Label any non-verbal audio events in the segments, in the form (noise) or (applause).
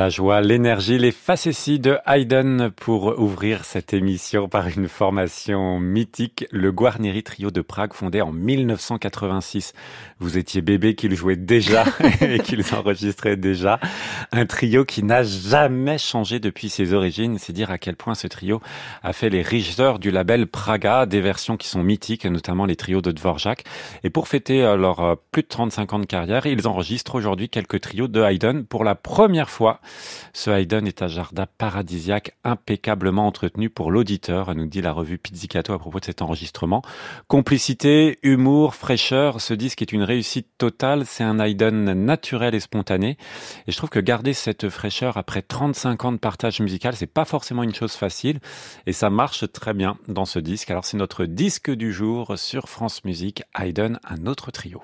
La joie, l'énergie, les facéties de Haydn pour ouvrir cette émission par une formation mythique, le Guarneri Trio de Prague fondé en 1986. Vous étiez bébé qu'ils jouaient déjà (laughs) et qu'ils enregistraient déjà. Un trio qui n'a jamais changé depuis ses origines. C'est dire à quel point ce trio a fait les richeurs du label Praga, des versions qui sont mythiques, notamment les trios de Dvorak. Et pour fêter leur plus de 35 ans de carrière, ils enregistrent aujourd'hui quelques trios de Haydn pour la première fois. Ce Haydn est un jardin paradisiaque impeccablement entretenu pour l'auditeur, nous dit la revue Pizzicato à propos de cet enregistrement. Complicité, humour, fraîcheur, ce disque est une réussite totale, c'est un Haydn naturel et spontané. Et je trouve que garder cette fraîcheur après 35 ans de partage musical, c'est pas forcément une chose facile. Et ça marche très bien dans ce disque. Alors c'est notre disque du jour sur France Musique, Haydn, un autre trio.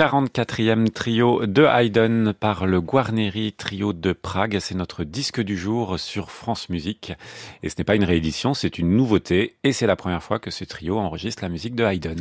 44e trio de Haydn par le Guarneri Trio de Prague. C'est notre disque du jour sur France Musique. Et ce n'est pas une réédition, c'est une nouveauté. Et c'est la première fois que ce trio enregistre la musique de Haydn.